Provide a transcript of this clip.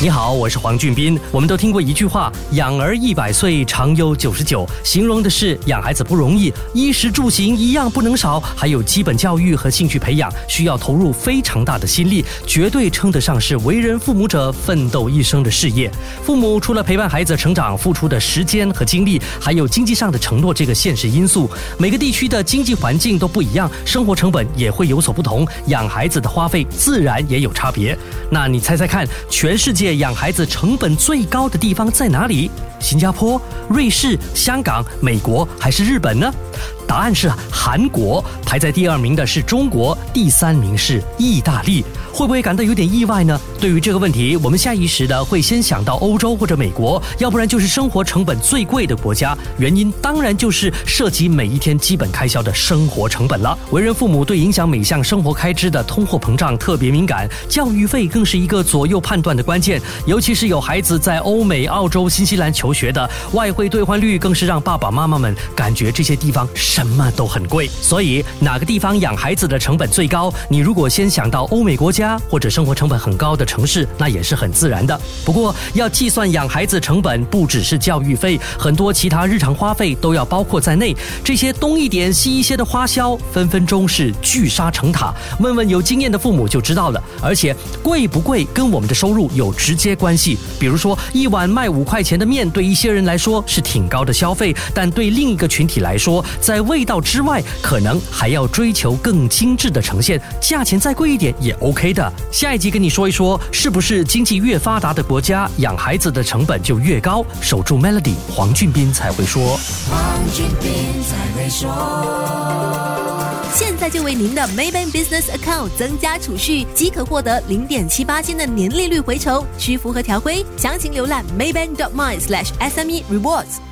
你好，我是黄俊斌。我们都听过一句话：“养儿一百岁，长忧九十九。”形容的是养孩子不容易，衣食住行一样不能少，还有基本教育和兴趣培养，需要投入非常大的心力，绝对称得上是为人父母者奋斗一生的事业。父母除了陪伴孩子成长付出的时间和精力，还有经济上的承诺这个现实因素。每个地区的经济环境都不一样，生活成本也会有所不同，养孩子的花费自然也有差别。那你猜猜看，全世界？养孩子成本最高的地方在哪里？新加坡、瑞士、香港、美国还是日本呢？答案是韩国，排在第二名的是中国，第三名是意大利。会不会感到有点意外呢？对于这个问题，我们下意识的会先想到欧洲或者美国，要不然就是生活成本最贵的国家。原因当然就是涉及每一天基本开销的生活成本了。为人父母对影响每项生活开支的通货膨胀特别敏感，教育费更是一个左右判断的关键。尤其是有孩子在欧美、澳洲、新西兰求学的，外汇兑换率更是让爸爸妈妈们感觉这些地方什么都很贵。所以哪个地方养孩子的成本最高？你如果先想到欧美国家。或者生活成本很高的城市，那也是很自然的。不过要计算养孩子成本，不只是教育费，很多其他日常花费都要包括在内。这些东一点西一些的花销，分分钟是聚沙成塔。问问有经验的父母就知道了。而且贵不贵跟我们的收入有直接关系。比如说一碗卖五块钱的面，对一些人来说是挺高的消费，但对另一个群体来说，在味道之外，可能还要追求更精致的呈现。价钱再贵一点也 OK。的下一集跟你说一说，是不是经济越发达的国家，养孩子的成本就越高？守住 Melody，黄俊斌才会说。黄俊斌才会说。现在就为您的 Maybank Business Account 增加储蓄，即可获得零点七八千的年利率回酬，需符合条规，详情浏览 maybank.my/sme rewards。